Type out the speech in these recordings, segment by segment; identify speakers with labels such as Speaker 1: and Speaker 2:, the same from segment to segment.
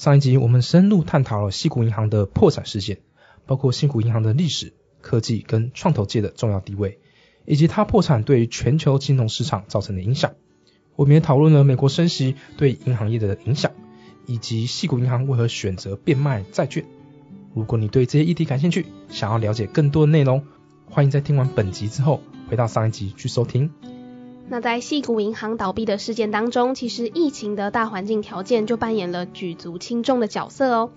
Speaker 1: 上一集我们深入探讨了西谷银行的破产事件，包括西谷银行的历史、科技跟创投界的重要地位，以及它破产对全球金融市场造成的影响。我们也讨论了美国升息对银行业的影响，以及西谷银行为何选择变卖债券。如果你对这些议题感兴趣，想要了解更多的内容，欢迎在听完本集之后回到上一集去收听。
Speaker 2: 那在细谷银行倒闭的事件当中，其实疫情的大环境条件就扮演了举足轻重的角色哦。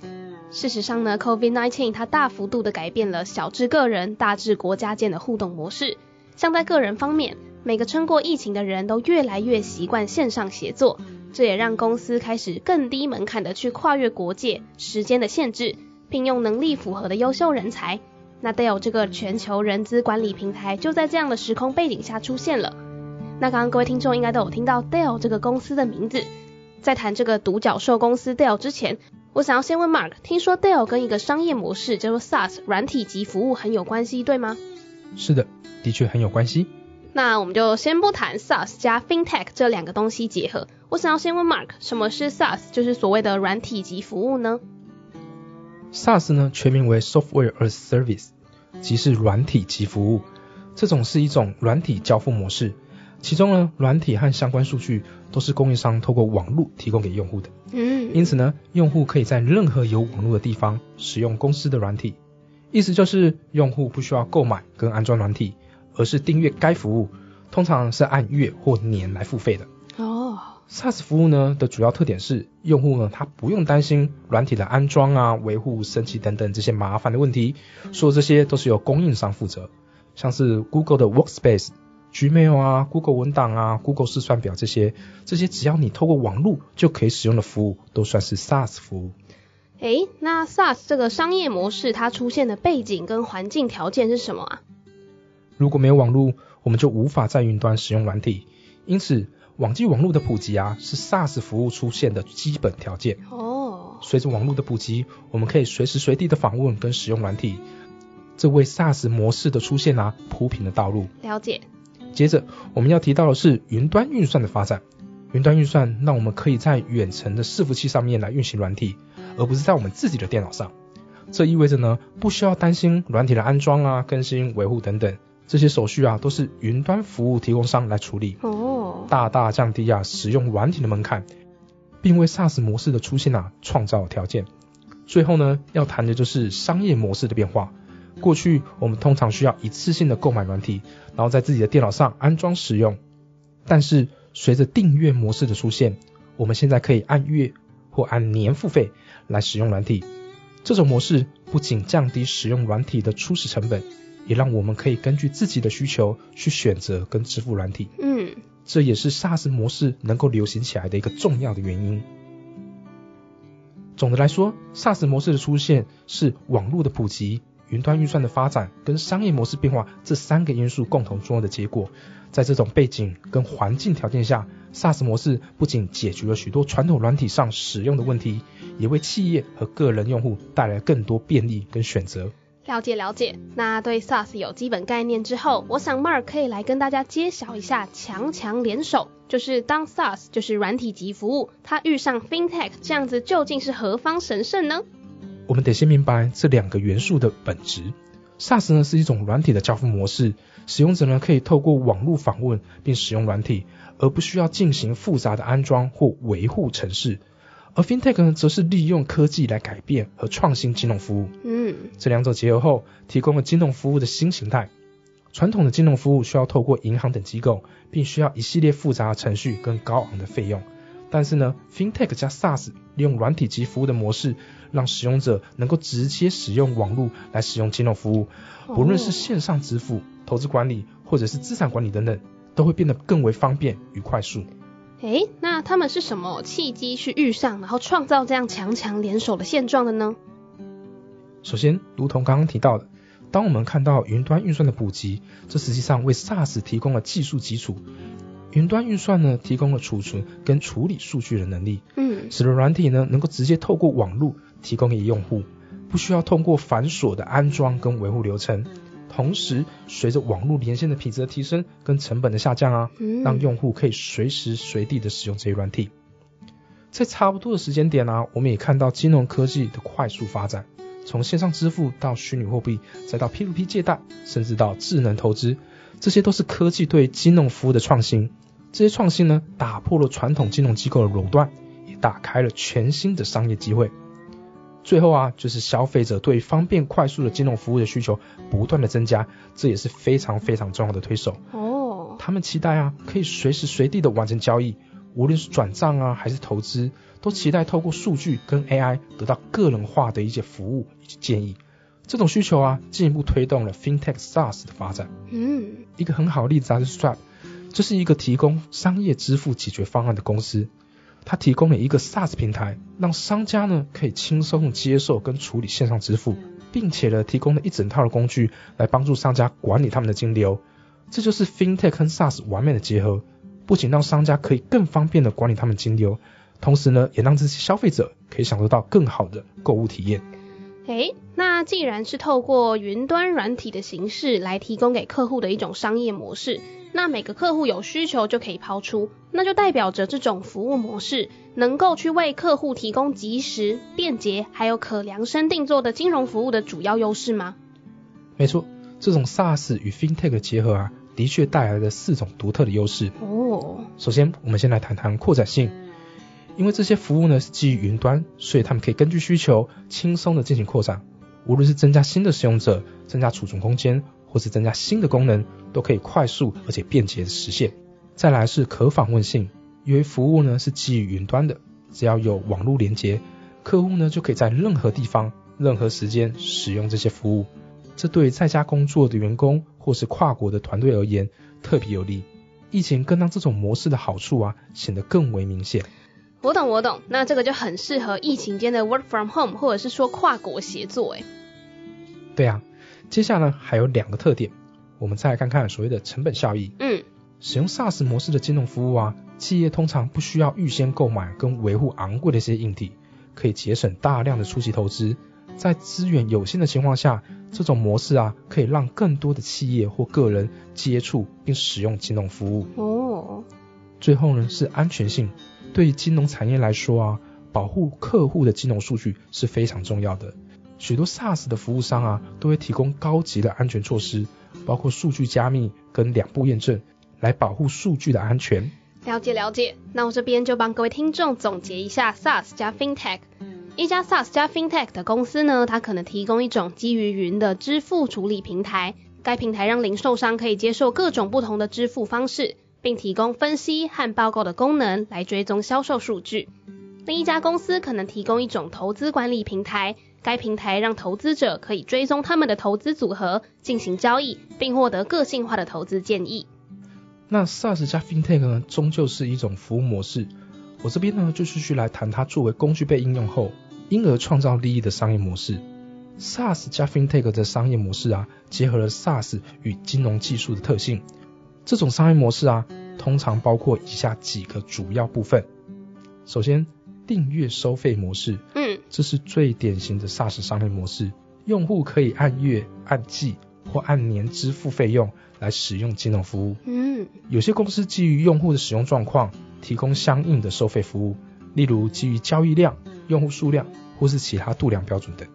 Speaker 2: 事实上呢，COVID-19 它大幅度的改变了小至个人、大至国家间的互动模式。像在个人方面，每个撑过疫情的人都越来越习惯线上协作，这也让公司开始更低门槛的去跨越国界、时间的限制，聘用能力符合的优秀人才。那 Dell 这个全球人资管理平台就在这样的时空背景下出现了。那刚刚各位听众应该都有听到 Dell 这个公司的名字，在谈这个独角兽公司 Dell 之前，我想要先问 Mark，听说 Dell 跟一个商业模式叫做 SaaS 软体及服务很有关系，对吗？
Speaker 1: 是的，的确很有关系。
Speaker 2: 那我们就先不谈 SaaS 加 FinTech 这两个东西结合，我想要先问 Mark，什么是 SaaS，就是所谓的软体及服务呢
Speaker 1: ？SaaS 呢，全名为 Software as Service，即是软体及服务，这种是一种软体交付模式。其中呢，软体和相关数据都是供应商透过网络提供给用户的。嗯，因此呢，用户可以在任何有网络的地方使用公司的软体。意思就是用户不需要购买跟安装软体，而是订阅该服务，通常是按月或年来付费的。哦，SaaS 服务呢的主要特点是，用户呢他不用担心软体的安装啊、维护、升级等等这些麻烦的问题，所有这些都是由供应商负责，像是 Google 的 Workspace。Gmail 啊，Google 文档啊，Google 试算表这些，这些只要你透过网络就可以使用的服务，都算是 SaaS 服务。
Speaker 2: 诶，那 SaaS 这个商业模式它出现的背景跟环境条件是什么啊？
Speaker 1: 如果没有网络，我们就无法在云端使用软体，因此网际网络的普及啊，是 SaaS 服务出现的基本条件。哦。随着网络的普及，我们可以随时随地的访问跟使用软体，这为 SaaS 模式的出现啊铺平了道路。
Speaker 2: 了解。
Speaker 1: 接着我们要提到的是云端运算的发展。云端运算让我们可以在远程的伺服器上面来运行软体，而不是在我们自己的电脑上。这意味着呢，不需要担心软体的安装啊、更新、维护等等这些手续啊，都是云端服务提供商来处理。哦，大大降低啊使用软体的门槛，并为 SaaS 模式的出现啊创造条件。最后呢，要谈的就是商业模式的变化。过去我们通常需要一次性的购买软体，然后在自己的电脑上安装使用。但是随着订阅模式的出现，我们现在可以按月或按年付费来使用软体。这种模式不仅降低使用软体的初始成本，也让我们可以根据自己的需求去选择跟支付软体。嗯，这也是 SaaS 模式能够流行起来的一个重要的原因。总的来说，SaaS 模式的出现是网络的普及。云端运算的发展跟商业模式变化这三个因素共同重要的结果，在这种背景跟环境条件下，SaaS 模式不仅解决了许多传统软体上使用的问题，也为企业和个人用户带来更多便利跟选择。
Speaker 2: 了解了解，那对 SaaS 有基本概念之后，我想 Mark 可以来跟大家揭晓一下强强联手，就是当 SaaS 就是软体级服务，它遇上 FinTech 这样子，究竟是何方神圣呢？
Speaker 1: 我们得先明白这两个元素的本质。SaaS 呢是一种软体的交付模式，使用者呢可以透过网络访问并使用软体，而不需要进行复杂的安装或维护程式。而 FinTech 呢则是利用科技来改变和创新金融服务。嗯，这两者结合后，提供了金融服务的新形态。传统的金融服务需要透过银行等机构，并需要一系列复杂的程序跟高昂的费用。但是呢，FinTech 加 SaaS 利用软体及服务的模式，让使用者能够直接使用网络来使用金融服务，不论是线上支付、投资管理或者是资产管理等等，都会变得更为方便与快速。
Speaker 2: 诶，那他们是什么契机去遇上，然后创造这样强强联手的现状的呢？
Speaker 1: 首先，如同刚刚提到的，当我们看到云端运算的普及，这实际上为 SaaS 提供了技术基础。云端运算呢，提供了储存跟处理数据的能力，
Speaker 2: 嗯，
Speaker 1: 使得软体呢能够直接透过网络提供给用户，不需要通过繁琐的安装跟维护流程。同时，随着网络连线的品质的提升跟成本的下降啊，
Speaker 2: 嗯
Speaker 1: 让用户可以随时随地的使用这些软体。在差不多的时间点啊，我们也看到金融科技的快速发展，从线上支付到虚拟货币，再到 P2P 借贷，甚至到智能投资，这些都是科技对金融服务的创新。这些创新呢，打破了传统金融机构的垄断，也打开了全新的商业机会。最后啊，就是消费者对方便快速的金融服务的需求不断的增加，这也是非常非常重要的推手。
Speaker 2: 哦，
Speaker 1: 他们期待啊，可以随时随地的完成交易，无论是转账啊还是投资，都期待透过数据跟 AI 得到个人化的一些服务以及建议。这种需求啊，进一步推动了 FinTech SaaS 的发展。
Speaker 2: 嗯，
Speaker 1: 一个很好的例子啊，是 Stripe，这是一个提供商业支付解决方案的公司。它提供了一个 SaaS 平台，让商家呢可以轻松地接受跟处理线上支付，并且呢提供了一整套的工具来帮助商家管理他们的金流。这就是 FinTech 跟 SaaS 完美的结合，不仅让商家可以更方便的管理他们金流，同时呢也让这些消费者可以享受到更好的购物体验。
Speaker 2: 诶，那既然是透过云端软体的形式来提供给客户的一种商业模式，那每个客户有需求就可以抛出，那就代表着这种服务模式能够去为客户提供及时、便捷还有可量身定做的金融服务的主要优势吗？
Speaker 1: 没错，这种 SaaS 与 FinTech 的结合啊，的确带来了四种独特的优势。
Speaker 2: 哦，
Speaker 1: 首先，我们先来谈谈扩展性。因为这些服务呢是基于云端，所以他们可以根据需求轻松的进行扩展。无论是增加新的使用者、增加储存空间，或是增加新的功能，都可以快速而且便捷的实现。再来是可访问性，因为服务呢是基于云端的，只要有网络连接，客户呢就可以在任何地方、任何时间使用这些服务。这对在家工作的员工或是跨国的团队而言特别有利。疫情更让这种模式的好处啊显得更为明显。
Speaker 2: 我懂我懂，那这个就很适合疫情间的 work from home，或者是说跨国协作，诶。
Speaker 1: 对啊，接下来呢还有两个特点，我们再来看看所谓的成本效益。
Speaker 2: 嗯，
Speaker 1: 使用 SaaS 模式的金融服务啊，企业通常不需要预先购买跟维护昂贵的一些硬体，可以节省大量的初期投资。在资源有限的情况下，这种模式啊，可以让更多的企业或个人接触并使用金融服务。
Speaker 2: 哦，
Speaker 1: 最后呢是安全性，对于金融产业来说啊，保护客户的金融数据是非常重要的。许多 SaaS 的服务商啊，都会提供高级的安全措施，包括数据加密跟两步验证，来保护数据的安全。
Speaker 2: 了解了解，那我这边就帮各位听众总结一下 SaaS 加 FinTech。一家 SaaS 加 FinTech 的公司呢，它可能提供一种基于云的支付处理平台，该平台让零售商可以接受各种不同的支付方式，并提供分析和报告的功能来追踪销售数据。另一家公司可能提供一种投资管理平台，该平台让投资者可以追踪他们的投资组合，进行交易，并获得个性化的投资建议。
Speaker 1: 那 SaaS 加 FinTech 呢，终究是一种服务模式。我这边呢，就继续来谈它作为工具被应用后，因而创造利益的商业模式。SaaS 加 FinTech 的商业模式啊，结合了 SaaS 与金融技术的特性。这种商业模式啊，通常包括以下几个主要部分。首先，订阅收费模式，
Speaker 2: 嗯，
Speaker 1: 这是最典型的 SaaS 商业模式。用户可以按月、按季或按年支付费用来使用金融服务。
Speaker 2: 嗯，
Speaker 1: 有些公司基于用户的使用状况，提供相应的收费服务，例如基于交易量、用户数量或是其他度量标准等。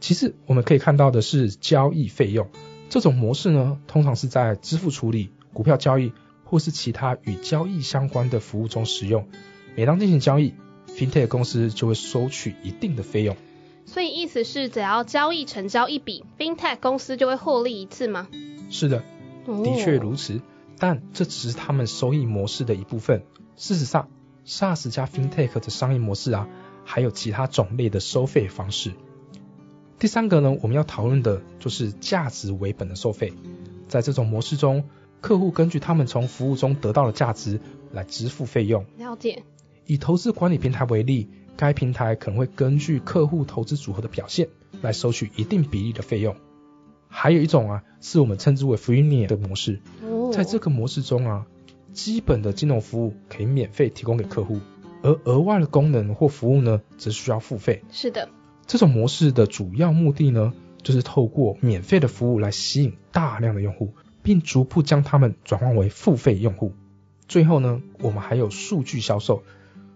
Speaker 1: 其次，我们可以看到的是交易费用这种模式呢，通常是在支付处理、股票交易或是其他与交易相关的服务中使用。每当进行交易，FinTech 公司就会收取一定的费用。
Speaker 2: 所以意思是，只要交易成交一笔，FinTech 公司就会获利一次吗？
Speaker 1: 是的，的确如此，但这只是他们收益模式的一部分。事实上，SaaS 加 FinTech 的商业模式啊，还有其他种类的收费方式。第三个呢，我们要讨论的就是价值为本的收费。在这种模式中，客户根据他们从服务中得到的价值来支付费用。
Speaker 2: 了解。
Speaker 1: 以投资管理平台为例，该平台可能会根据客户投资组合的表现，来收取一定比例的费用。还有一种啊，是我们称之为 freemium 的模式。
Speaker 2: 哦，
Speaker 1: 在这个模式中啊，基本的金融服务可以免费提供给客户，而额外的功能或服务呢，则需要付费。
Speaker 2: 是的，
Speaker 1: 这种模式的主要目的呢，就是透过免费的服务来吸引大量的用户，并逐步将他们转换为付费用户。最后呢，我们还有数据销售。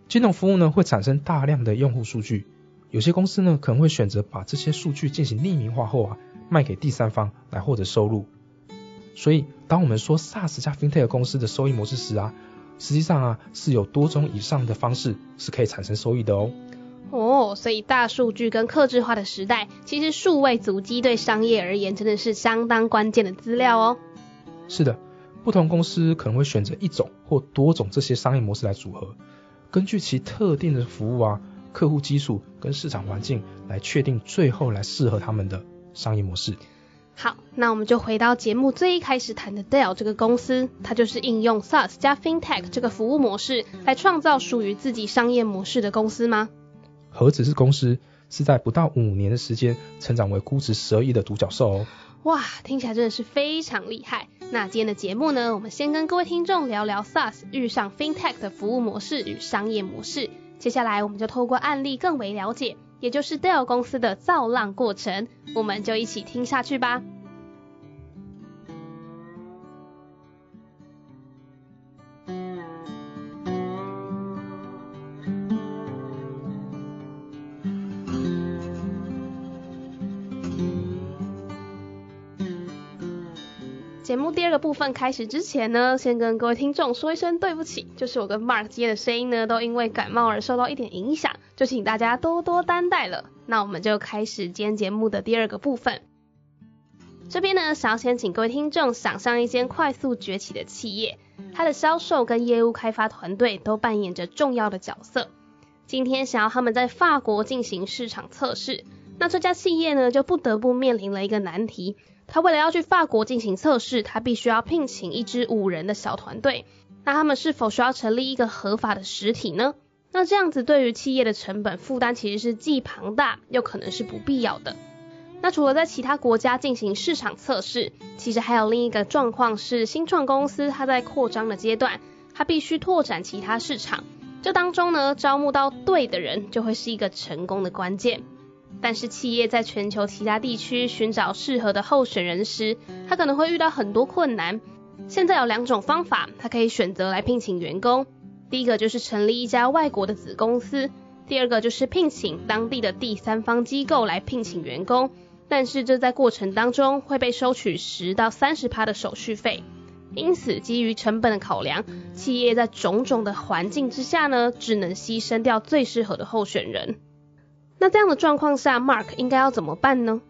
Speaker 1: 金融服务呢会产生大量的用户数据，有些公司呢可能会选择把这些数据进行匿名化后啊，卖给第三方来获得收入。所以，当我们说 SaaS 加 FinTech 公司的收益模式时啊，实际上啊是有多种以上的方式是可以产生收益的哦。
Speaker 2: 哦，所以大数据跟客制化的时代，其实数位足迹对商业而言真的是相当关键的资料哦。
Speaker 1: 是的，不同公司可能会选择一种或多种这些商业模式来组合。根据其特定的服务啊、客户基数跟市场环境来确定最后来适合他们的商业模式。
Speaker 2: 好，那我们就回到节目最一开始谈的 Dell 这个公司，它就是应用 SaaS 加 FinTech 这个服务模式来创造属于自己商业模式的公司吗？
Speaker 1: 何止是公司，是在不到五年的时间成长为估值十二亿的独角兽哦。
Speaker 2: 哇，听起来真的是非常厉害。那今天的节目呢，我们先跟各位听众聊聊 SaaS 遇上 FinTech 的服务模式与商业模式。接下来我们就透过案例更为了解，也就是 Dell 公司的造浪过程，我们就一起听下去吧。节目第二个部分开始之前呢，先跟各位听众说一声对不起，就是我跟 Mark 今天的声音呢，都因为感冒而受到一点影响，就请大家多多担待了。那我们就开始今天节目的第二个部分。这边呢，想要先请各位听众想象一间快速崛起的企业，它的销售跟业务开发团队都扮演着重要的角色。今天想要他们在法国进行市场测试，那这家企业呢，就不得不面临了一个难题。他为了要去法国进行测试，他必须要聘请一支五人的小团队。那他们是否需要成立一个合法的实体呢？那这样子对于企业的成本负担其实是既庞大又可能是不必要的。那除了在其他国家进行市场测试，其实还有另一个状况是，新创公司它在扩张的阶段，它必须拓展其他市场。这当中呢，招募到对的人就会是一个成功的关键。但是企业在全球其他地区寻找适合的候选人时，他可能会遇到很多困难。现在有两种方法，他可以选择来聘请员工。第一个就是成立一家外国的子公司，第二个就是聘请当地的第三方机构来聘请员工。但是这在过程当中会被收取十到三十趴的手续费。因此，基于成本的考量，企业在种种的环境之下呢，只能牺牲掉最适合的候选人。那这样的状况下，Mark 应该要怎么办呢？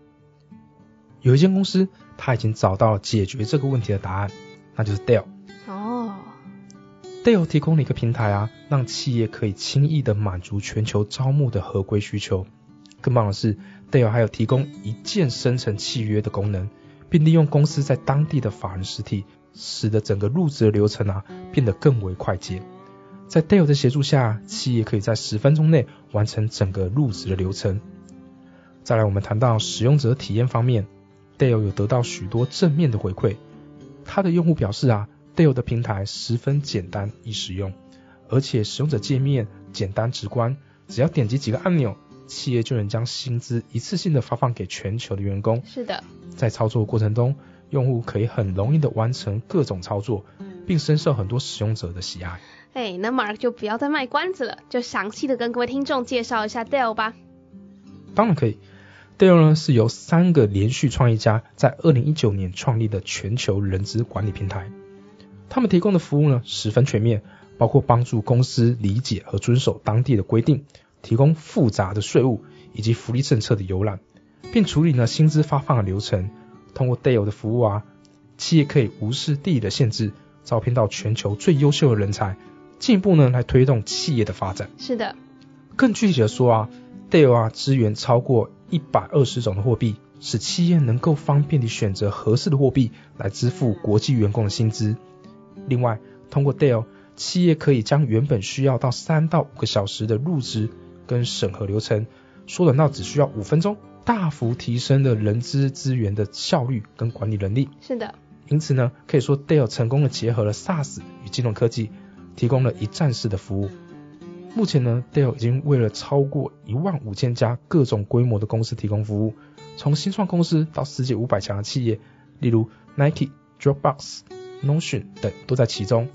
Speaker 1: 有一间公司，他已经找到解决这个问题的答案，那就是 Dell。
Speaker 2: 哦
Speaker 1: ，Dell 提供了一个平台啊，让企业可以轻易的满足全球招募的合规需求。更棒的是，Dell 还有提供一键生成契约的功能，并利用公司在当地的法人实体，使得整个入职的流程啊变得更为快捷。在 Dale 的协助下，企业可以在十分钟内完成整个入职的流程。再来，我们谈到使用者体验方面，Dale 有得到许多正面的回馈。他的用户表示啊，Dale 的平台十分简单易使用，而且使用者界面简单直观，只要点击几个按钮，企业就能将薪资一次性的发放给全球的员工。
Speaker 2: 是的，
Speaker 1: 在操作过程中，用户可以很容易的完成各种操作，并深受很多使用者的喜爱。
Speaker 2: 哎，那 Mark 就不要再卖关子了，就详细的跟各位听众介绍一下 Dell 吧。
Speaker 1: 当然可以，Dell 呢是由三个连续创业家在二零一九年创立的全球人资管理平台。他们提供的服务呢十分全面，包括帮助公司理解和遵守当地的规定，提供复杂的税务以及福利政策的游览，并处理呢薪资发放的流程。通过 Dell 的服务啊，企业可以无视地理的限制，招聘到全球最优秀的人才。进一步呢来推动企业的发展。
Speaker 2: 是的，
Speaker 1: 更具体的说啊，Dell 啊支援超过一百二十种的货币，使企业能够方便地选择合适的货币来支付国际员工的薪资。另外，通过 Dell，企业可以将原本需要到三到五个小时的入职跟审核流程，缩短到只需要五分钟大幅提升了人资资源的效率跟管理能力。
Speaker 2: 是的。
Speaker 1: 因此呢，可以说 Dell 成功的结合了 SaaS 与金融科技，提供了一站式的服务。目前呢，Dell 已经为了超过一万五千家各种规模的公司提供服务，从新创公司到世界五百强的企业，例如 Nike、Dropbox、Notion 等都在其中。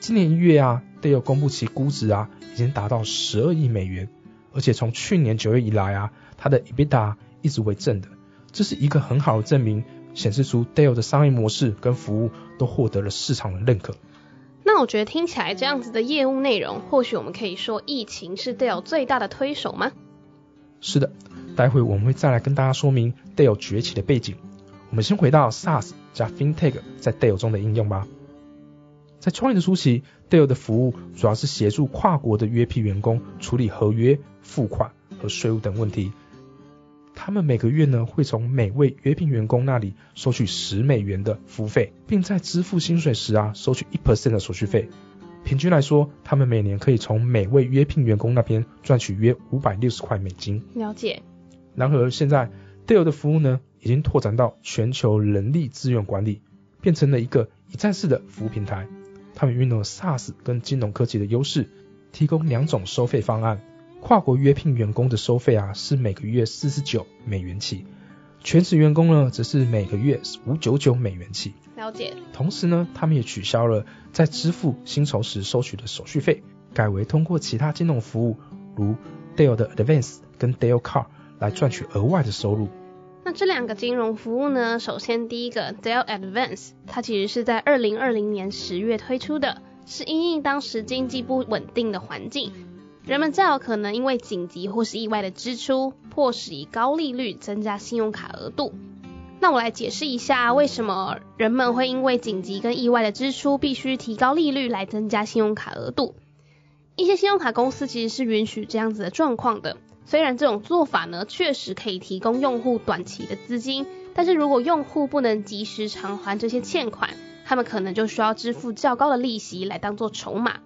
Speaker 1: 今年一月啊，Dell 公布其估值啊，已经达到十二亿美元，而且从去年九月以来啊，它的 EBITDA 一直为正的，这是一个很好的证明。显示出 Dell 的商业模式跟服务都获得了市场的认可。
Speaker 2: 那我觉得听起来这样子的业务内容，或许我们可以说疫情是 Dell 最大的推手吗？
Speaker 1: 是的，待会我们会再来跟大家说明 Dell 崛起的背景。我们先回到 SaaS 加 FinTech 在 Dell 中的应用吧。在创业的初期，Dell 的服务主要是协助跨国的约聘员工处理合约、付款和税务等问题。他们每个月呢会从每位约聘员工那里收取十美元的服务费，并在支付薪水时啊收取一 percent 的手续费。平均来说，他们每年可以从每位约聘员工那边赚取约五百六十块美金。
Speaker 2: 了解。
Speaker 1: 然而现在 Dell 的服务呢已经拓展到全球人力资源管理，变成了一个一站式的服务平台。他们运用了 SaaS 跟金融科技的优势，提供两种收费方案。跨国约聘员工的收费啊是每个月四十九美元起，全职员工呢则是每个月五九九美元起。
Speaker 2: 了解。
Speaker 1: 同时呢，他们也取消了在支付薪酬时收取的手续费，改为通过其他金融服务，如 Dale 的 Advance 跟 Dale Card 来赚取额外的收入。
Speaker 2: 那这两个金融服务呢？首先第一个 Dell Advance，它其实是在二零二零年十月推出的，是因应当时经济不稳定的环境。人们较有可能因为紧急或是意外的支出，迫使以高利率增加信用卡额度。那我来解释一下，为什么人们会因为紧急跟意外的支出，必须提高利率来增加信用卡额度。一些信用卡公司其实是允许这样子的状况的。虽然这种做法呢，确实可以提供用户短期的资金，但是如果用户不能及时偿还这些欠款，他们可能就需要支付较高的利息来当做筹码。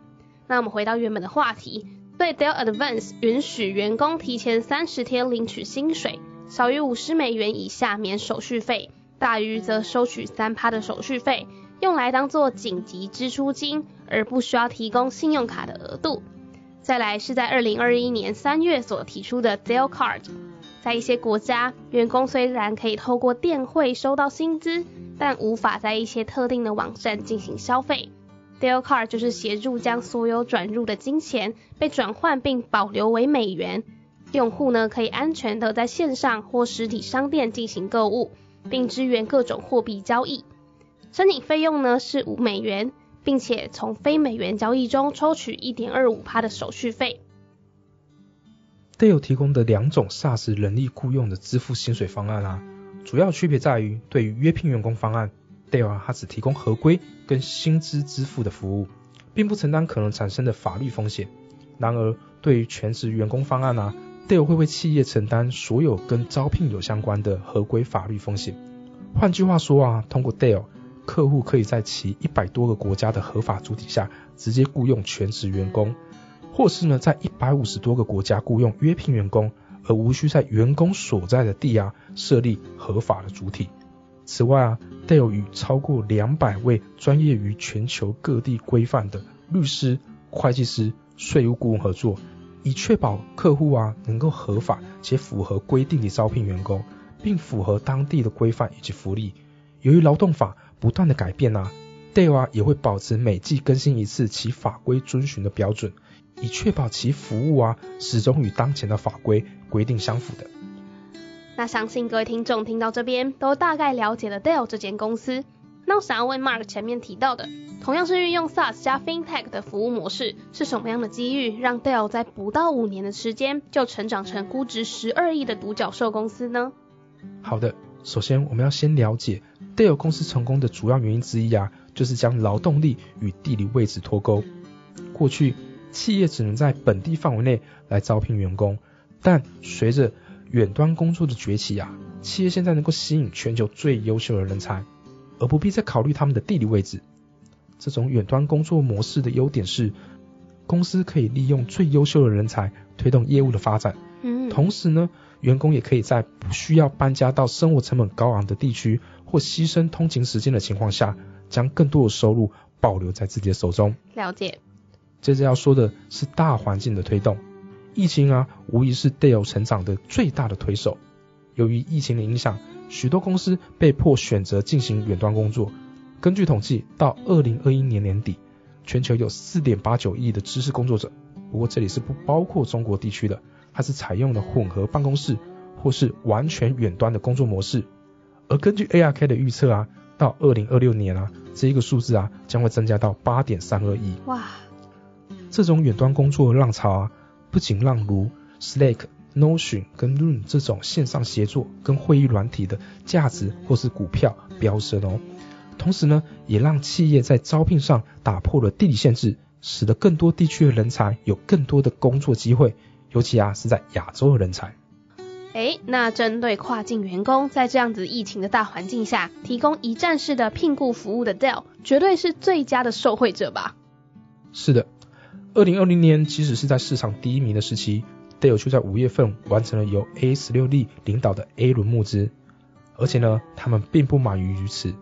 Speaker 2: 那我们回到原本的话题。Dell Advance 允许员工提前三十天领取薪水，少于五十美元以下免手续费，大于则收取三趴的手续费，用来当做紧急支出金，而不需要提供信用卡的额度。再来是在二零二一年三月所提出的 Dell Card，在一些国家，员工虽然可以透过电汇收到薪资，但无法在一些特定的网站进行消费。Dell Card 就是协助将所有转入的金钱被转换并保留为美元，用户呢可以安全的在线上或实体商店进行购物，并支援各种货币交易。申请费用呢是五美元，并且从非美元交易中抽取一点二五趴的手续费。
Speaker 1: Dell 提供的两种 SaaS 人力雇佣的支付薪水方案啊，主要区别在于对于约聘员工方案。Dell 它只提供合规跟薪资支付的服务，并不承担可能产生的法律风险。然而，对于全职员工方案啊，Dell 会为企业承担所有跟招聘有相关的合规法律风险。换句话说啊，通过 Dell，客户可以在其一百多个国家的合法主体下直接雇佣全职员工，或是呢在一百五十多个国家雇佣约聘员工，而无需在员工所在的地啊设立合法的主体。此外啊，Dell 与超过两百位专业于全球各地规范的律师、会计师、税务顾问合作，以确保客户啊能够合法且符合规定的招聘员工，并符合当地的规范以及福利。由于劳动法不断的改变啊，Dell 啊也会保持每季更新一次其法规遵循的标准，以确保其服务啊始终与当前的法规规定相符的。
Speaker 2: 那相信各位听众听到这边都大概了解了 Dell 这间公司。那我想要问 Mark 前面提到的，同样是运用 SaaS 加 FinTech 的服务模式，是什么样的机遇让 Dell 在不到五年的时间就成长成估值十二亿的独角兽公司呢？
Speaker 1: 好的，首先我们要先了解 Dell 公司成功的主要原因之一啊，就是将劳动力与地理位置脱钩。过去企业只能在本地范围内来招聘员工，但随着远端工作的崛起啊，企业现在能够吸引全球最优秀的人才，而不必再考虑他们的地理位置。这种远端工作模式的优点是，公司可以利用最优秀的人才推动业务的发展。
Speaker 2: 嗯，
Speaker 1: 同时呢，员工也可以在不需要搬家到生活成本高昂的地区或牺牲通勤时间的情况下，将更多的收入保留在自己的手中。
Speaker 2: 了解。
Speaker 1: 接着要说的是大环境的推动，疫情啊，无疑是 Dell 成长的最大的推手。由于疫情的影响，许多公司被迫选择进行远端工作。根据统计，到二零二一年年底，全球有四点八九亿的知识工作者。不过这里是不包括中国地区的，它是采用了混合办公室或是完全远端的工作模式。而根据 ARK 的预测啊，到二零二六年啊，这一个数字啊将会增加到八点三二亿。
Speaker 2: 哇！
Speaker 1: 这种远端工作浪潮啊，不仅让如 Slack、Notion 跟 Loom 这种线上协作跟会议软体的价值或是股票飙升哦，同时呢，也让企业在招聘上打破了地理限制，使得更多地区的人才有更多的工作机会，尤其啊是在亚洲的人才。
Speaker 2: 哎，那针对跨境员工，在这样子疫情的大环境下，提供一站式的聘雇服务的 Dell，绝对是最佳的受惠者吧？
Speaker 1: 是的。二零二零年，即使是在市场第一名的时期，Dell 却在五月份完成了由 A 十六 D 领导的 A 轮募资，而且呢，他们并不满于于此。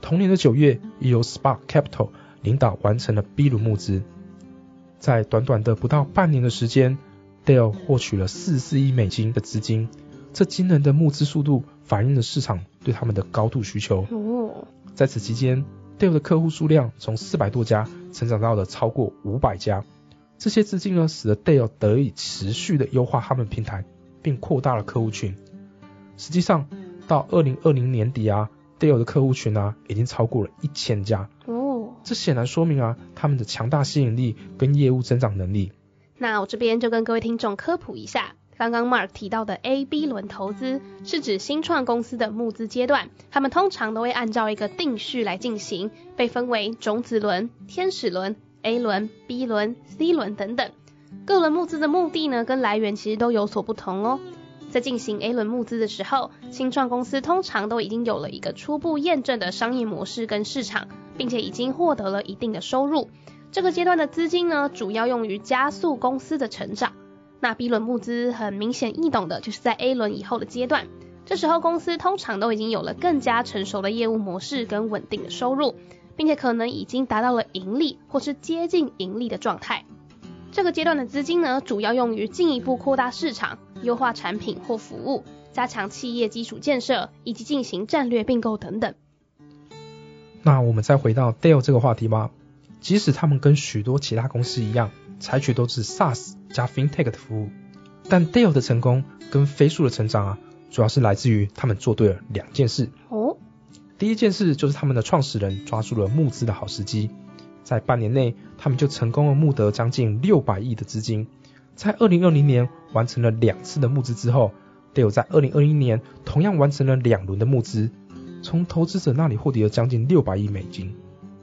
Speaker 1: 同年的九月，又由 Spark Capital 领导完成了 B 轮募资，在短短的不到半年的时间，Dell 获取了四四亿美金的资金，这惊人的募资速度反映了市场对他们的高度需求。
Speaker 2: 哦，
Speaker 1: 在此期间，Dell 的客户数量从四百多家成长到了超过五百家。这些资金呢，使得 Dell 得以持续的优化他们平台，并扩大了客户群。实际上，到二零二零年底啊，Dell 的客户群啊，已经超过了一千家。
Speaker 2: 哦，
Speaker 1: 这显然说明啊，他们的强大吸引力跟业务增长能力。
Speaker 2: 那我这边就跟各位听众科普一下，刚刚 Mark 提到的 A、B 轮投资，是指新创公司的募资阶段，他们通常都会按照一个定序来进行，被分为种子轮、天使轮。A 轮、B 轮、C 轮等等，各轮募资的目的呢，跟来源其实都有所不同哦。在进行 A 轮募资的时候，新创公司通常都已经有了一个初步验证的商业模式跟市场，并且已经获得了一定的收入。这个阶段的资金呢，主要用于加速公司的成长。那 B 轮募资很明显易懂的，就是在 A 轮以后的阶段，这时候公司通常都已经有了更加成熟的业务模式跟稳定的收入。并且可能已经达到了盈利或是接近盈利的状态。这个阶段的资金呢，主要用于进一步扩大市场、优化产品或服务、加强企业基础建设以及进行战略并购等等。
Speaker 1: 那我们再回到 Dell 这个话题吧。即使他们跟许多其他公司一样，采取都是 SaaS 加 FinTech 的服务，但 Dell 的成功跟飞速的成长啊，主要是来自于他们做对了两件事。
Speaker 2: 哦。
Speaker 1: 第一件事就是他们的创始人抓住了募资的好时机，在半年内，他们就成功了募得将近六百亿的资金。在二零二零年完成了两次的募资之后，Dell 在二零二一年同样完成了两轮的募资，从投资者那里获得了将近六百亿美金。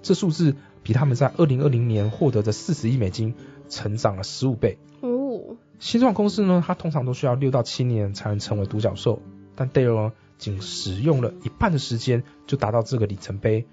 Speaker 1: 这数字比他们在二零二零年获得的四十亿美金成长了十五倍。新创公司呢，它通常都需要六到七年才能成为独角兽，但 Dell 呢？仅使用了一半的时间就达到这个里程碑，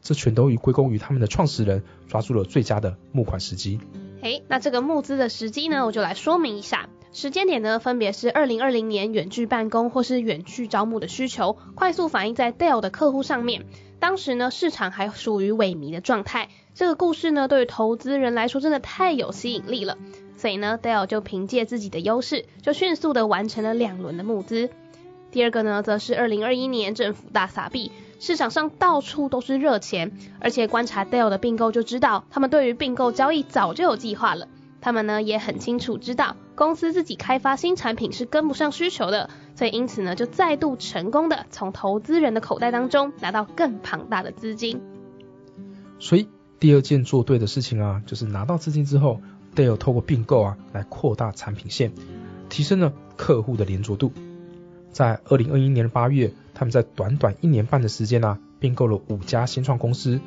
Speaker 1: 这全都以归功于他们的创始人抓住了最佳的募款时机。
Speaker 2: 哎，那这个募资的时机呢，我就来说明一下。时间点呢，分别是二零二零年远距办公或是远距招募的需求快速反映在 Dell 的客户上面。当时呢，市场还属于萎靡的状态。这个故事呢，对于投资人来说真的太有吸引力了，所以呢，Dell 就凭借自己的优势，就迅速的完成了两轮的募资。第二个呢，则是二零二一年政府大撒币，市场上到处都是热钱，而且观察 Dell 的并购就知道，他们对于并购交易早就有计划了。他们呢也很清楚知道，公司自己开发新产品是跟不上需求的，所以因此呢就再度成功的从投资人的口袋当中拿到更庞大的资金。
Speaker 1: 所以第二件做对的事情啊，就是拿到资金之后，Dell 透过并购啊来扩大产品线，提升了客户的连着度。在二零二一年的八月，他们在短短一年半的时间呢，并购了五家新创公司，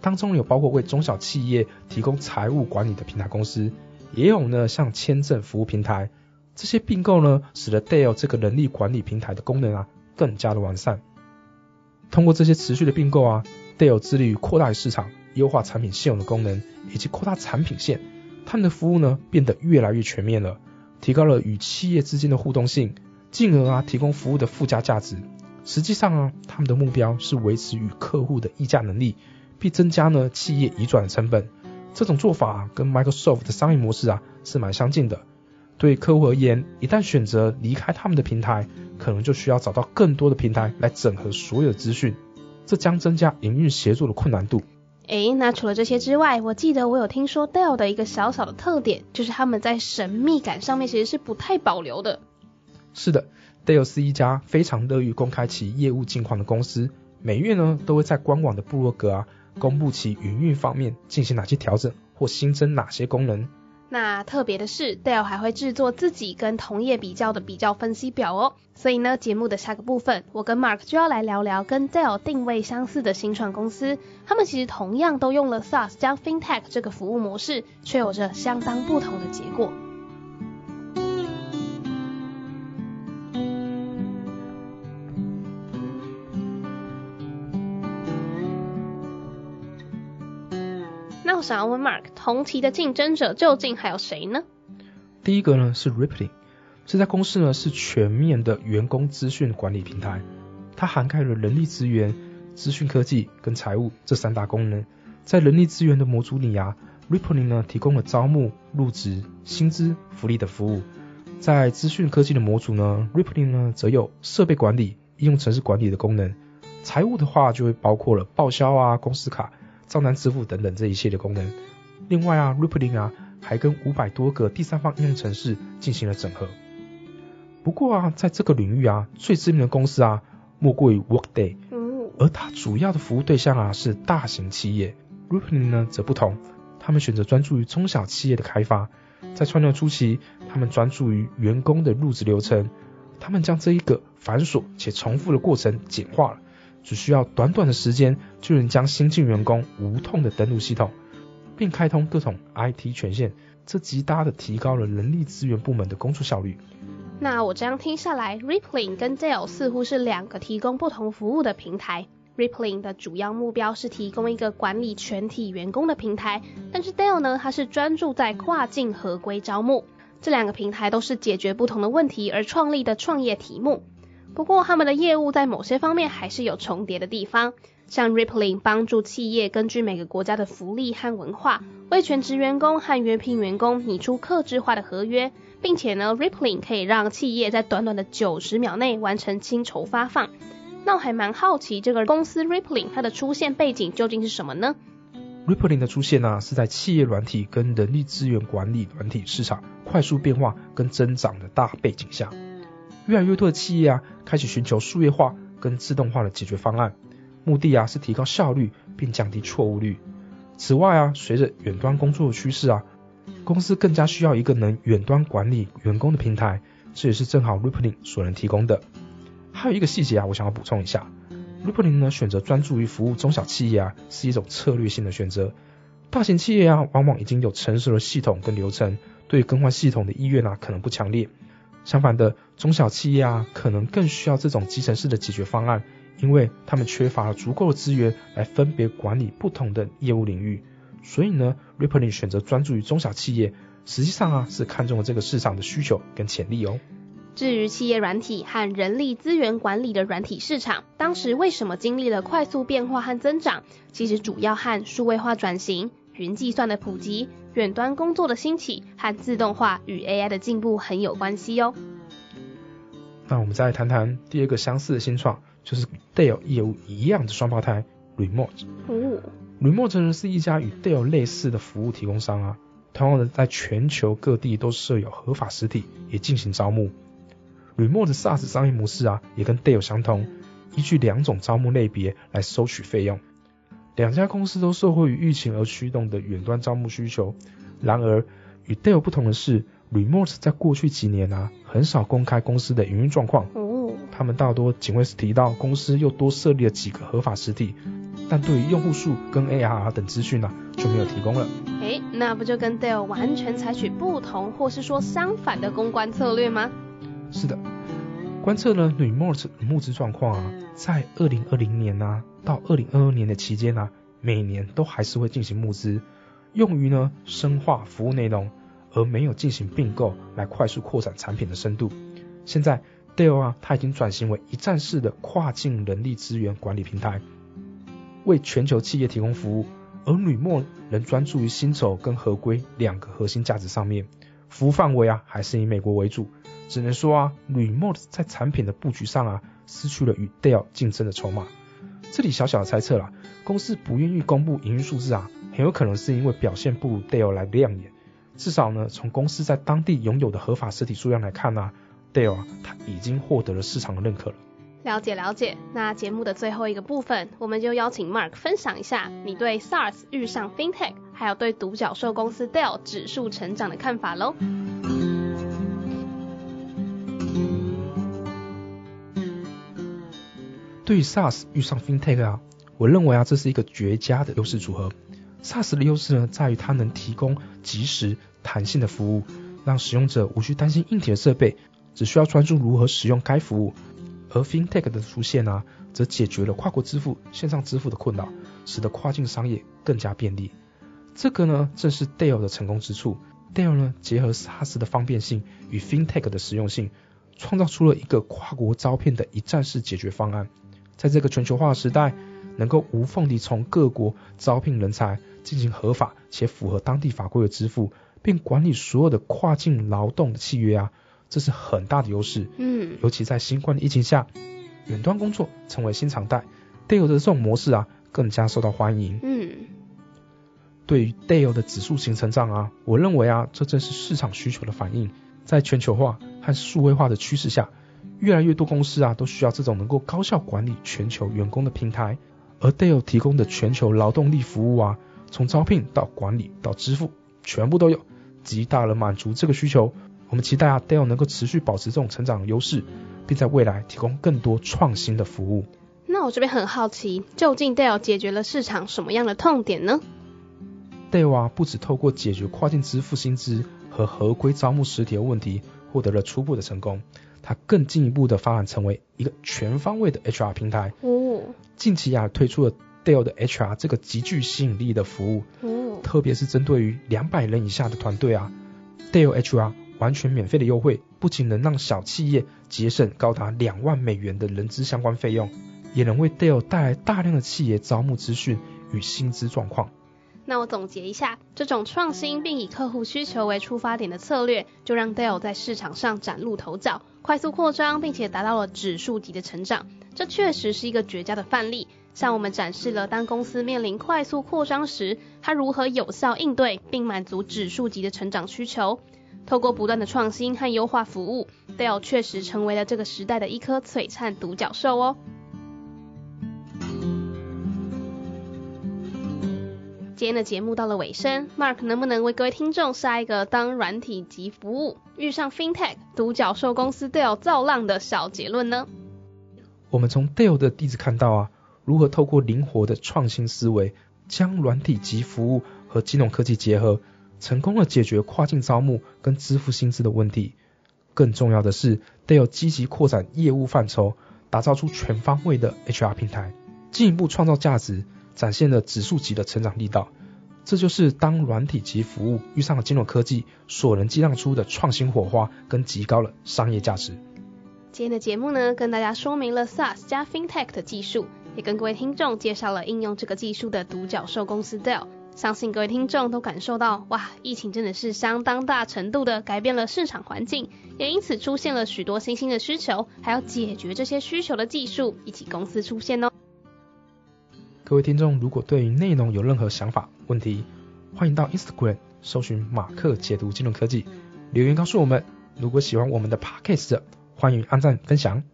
Speaker 1: 当中有包括为中小企业提供财务管理的平台公司，也有呢像签证服务平台。这些并购呢，使得 Dell 这个人力管理平台的功能啊更加的完善。通过这些持续的并购啊，Dell 致力于扩大市场、优化产品现有的功能，以及扩大产品线，他们的服务呢变得越来越全面了，提高了与企业之间的互动性，进而啊提供服务的附加价值。实际上啊，他们的目标是维持与客户的议价能力，并增加呢企业移转的成本。这种做法跟 Microsoft 的商业模式啊是蛮相近的。对客户而言，一旦选择离开他们的平台，可能就需要找到更多的平台来整合所有的资讯，这将增加营运协作的困难度。
Speaker 2: 诶，那除了这些之外，我记得我有听说 Dell 的一个小小的特点，就是他们在神秘感上面其实是不太保留的。
Speaker 1: 是的，Dell 是一家非常乐于公开其业务近况的公司，每月呢都会在官网的部落格啊公布其营运方面进行哪些调整或新增哪些功能。
Speaker 2: 那特别的是，Dell 还会制作自己跟同业比较的比较分析表哦。所以呢，节目的下个部分，我跟 Mark 就要来聊聊跟 Dell 定位相似的新创公司，他们其实同样都用了 SaaS 加 FinTech 这个服务模式，却有着相当不同的结果。我想要问 Mark，同期的竞争者究竟还有谁呢？
Speaker 1: 第一个呢是 Rippling，这家公司呢是全面的员工资讯管理平台，它涵盖了人力资源、资讯科技跟财务这三大功能。在人力资源的模组里啊，Rippling 呢提供了招募、入职、薪资、福利的服务；在资讯科技的模组呢，Rippling 呢则有设备管理、应用程式管理的功能；财务的话就会包括了报销啊、公司卡。账单支付等等这一系列功能。另外啊，Rippling 啊还跟五百多个第三方应用程式进行了整合。不过啊，在这个领域啊，最知名的公司啊，莫过于 Workday。嗯。而它主要的服务对象啊是大型企业。Rippling 呢则不同，他们选择专注于中小企业的开发。在创建初期，他们专注于员工的入职流程，他们将这一个繁琐且重复的过程简化了。只需要短短的时间，就能将新进员工无痛的登录系统，并开通各种 IT 权限，这极大的提高了人力资源部门的工作效率。
Speaker 2: 那我这样听下来，Rippling 跟 Dale 似乎是两个提供不同服务的平台。Rippling 的主要目标是提供一个管理全体员工的平台，但是 Dale 呢，它是专注在跨境合规招募。这两个平台都是解决不同的问题而创立的创业题目。不过，他们的业务在某些方面还是有重叠的地方。像 Rippling 帮助企业根据每个国家的福利和文化，为全职员工和约聘员工拟出客制化的合约，并且呢，Rippling 可以让企业在短短的九十秒内完成薪酬发放。那我还蛮好奇，这个公司 Rippling 它的出现背景究竟是什么呢
Speaker 1: ？Rippling 的出现呢，是在企业软体跟人力资源管理软体市场快速变化跟增长的大背景下。越来越多的企业啊，开始寻求数业化跟自动化的解决方案，目的啊是提高效率并降低错误率。此外啊，随着远端工作的趋势啊，公司更加需要一个能远端管理员工的平台，这也是正好 Rippling 所能提供的。还有一个细节啊，我想要补充一下，Rippling 呢选择专注于服务中小企业啊，是一种策略性的选择。大型企业啊，往往已经有成熟的系统跟流程，对更换系统的意愿啊，可能不强烈。相反的，中小企业啊，可能更需要这种集成式的解决方案，因为他们缺乏了足够的资源来分别管理不同的业务领域。所以呢，Rippling 选择专注于中小企业，实际上啊是看中了这个市场的需求跟潜力哦。
Speaker 2: 至于企业软体和人力资源管理的软体市场，当时为什么经历了快速变化和增长？其实主要和数位化转型、云计算的普及。远端工作的兴起和自动化与 AI 的进步很有关系哦。
Speaker 1: 那我们再来谈谈第二个相似的新创，就是 Dell 业务一样的双胞胎 Remote。哦，Remote 呢是一家与 Dell 类似的服务提供商啊，同样的在全球各地都设有合法实体，也进行招募。Remote SaaS 商业模式啊，也跟 Dell 相同，依据两种招募类别来收取费用。两家公司都受惠于疫情而驱动的远端招募需求。然而，与 Dell 不同的是，Remote 在过去几年啊，很少公开公司的营运状况。哦。他们大多仅会提到公司又多设立了几个合法实体，但对于用户数跟 ARR 等资讯呢，就没有提供了。
Speaker 2: 诶，那不就跟 Dell 完全采取不同，或是说相反的公关策略吗？
Speaker 1: 是的。观测了 Remote 募资状况啊，在二零二零年呐到二零二二年的期间呐，每年都还是会进行募资。用于呢深化服务内容，而没有进行并购来快速扩展产品的深度。现在 Dell 啊，它已经转型为一站式的跨境人力资源管理平台，为全球企业提供服务。而吕墨仍专注于薪酬跟合规两个核心价值上面，服务范围啊还是以美国为主。只能说啊，，Remote 在产品的布局上啊，失去了与 Dell 竞争的筹码。这里小小的猜测啦，公司不愿意公布营运数字啊，很有可能是因为表现不如 Dell 来亮眼。至少呢，从公司在当地拥有的合法实体数量来看呢，Dell 啊，它已经获得了市场的认可了。
Speaker 2: 了解了解，那节目的最后一个部分，我们就邀请 Mark 分享一下你对 SARS 遇上 FinTech，还有对独角兽公司 Dell 指数成长的看法喽。
Speaker 1: 对于 SaaS 遇上 FinTech 啊，我认为啊，这是一个绝佳的优势组合。SaaS 的优势呢，在于它能提供及时、弹性的服务，让使用者无需担心硬体的设备，只需要专注如何使用该服务。而 FinTech 的出现呢，则解决了跨国支付、线上支付的困扰，使得跨境商业更加便利。这个呢，正是 Dell 的成功之处。Dell 呢，结合 SaaS 的方便性与 FinTech 的实用性，创造出了一个跨国招聘的一站式解决方案。在这个全球化时代，能够无缝地从各国招聘人才，进行合法且符合当地法规的支付，并管理所有的跨境劳动的契约啊。这是很大的优势，
Speaker 2: 嗯，
Speaker 1: 尤其在新冠的疫情下，远端工作成为新常态，Dell 的这种模式啊，更加受到欢迎。
Speaker 2: 嗯，
Speaker 1: 对于 Dell 的指数型成长啊，我认为啊，这正是市场需求的反应。在全球化和数位化的趋势下，越来越多公司啊，都需要这种能够高效管理全球员工的平台，而 Dell 提供的全球劳动力服务啊，从招聘到管理到支付，全部都有，极大的满足这个需求。我们期待啊，Dell 能够持续保持这种成长优势，并在未来提供更多创新的服务。
Speaker 2: 那我这边很好奇，究竟 Dell 解决了市场什么样的痛点呢
Speaker 1: ？Dell 啊，不止透过解决跨境支付薪资和合规招募实体的问题，获得了初步的成功。它更进一步的发展成为一个全方位的 HR 平台。
Speaker 2: 哦。
Speaker 1: 近期啊，推出了 Dell 的 HR 这个极具吸引力的服务。
Speaker 2: 哦。
Speaker 1: 特别是针对于两百人以下的团队啊，Dell HR。完全免费的优惠，不仅能让小企业节省高达两万美元的人资相关费用，也能为 Dell 带来大量的企业招募资讯与薪资状况。
Speaker 2: 那我总结一下，这种创新并以客户需求为出发点的策略，就让 Dell 在市场上崭露头角，快速扩张，并且达到了指数级的成长。这确实是一个绝佳的范例，向我们展示了当公司面临快速扩张时，它如何有效应对并满足指数级的成长需求。透过不断的创新和优化服务，Dell 确实成为了这个时代的一颗璀璨独角兽哦。今天的节目到了尾声，Mark 能不能为各位听众下一个当软体及服务遇上 FinTech 独角兽公司 Dell 造浪的小结论呢？
Speaker 1: 我们从 Dell 的例子看到啊，如何透过灵活的创新思维，将软体及服务和金融科技结合。成功的解决跨境招募跟支付薪资的问题。更重要的是，得有积极扩展业务范畴，打造出全方位的 HR 平台，进一步创造价值，展现了指数级的成长力道。这就是当软体及服务遇上了金融科技所能激荡出的创新火花跟极高的商业价值。
Speaker 2: 今天的节目呢，跟大家说明了 SaaS 加 FinTech 的技术，也跟各位听众介绍了应用这个技术的独角兽公司 Dell。相信各位听众都感受到，哇，疫情真的是相当大程度的改变了市场环境，也因此出现了许多新兴的需求，还要解决这些需求的技术以及公司出现哦。
Speaker 1: 各位听众，如果对于内容有任何想法、问题，欢迎到 Instagram 搜寻马克解读金融科技，留言告诉我们。如果喜欢我们的 Podcast，欢迎按赞分享。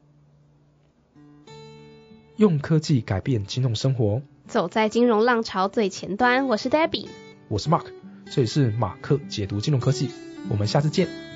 Speaker 1: 用科技改变金融生活。
Speaker 2: 走在金融浪潮最前端，我是 Debbie，
Speaker 1: 我是 Mark，这里是马克解读金融科技，我们下次见。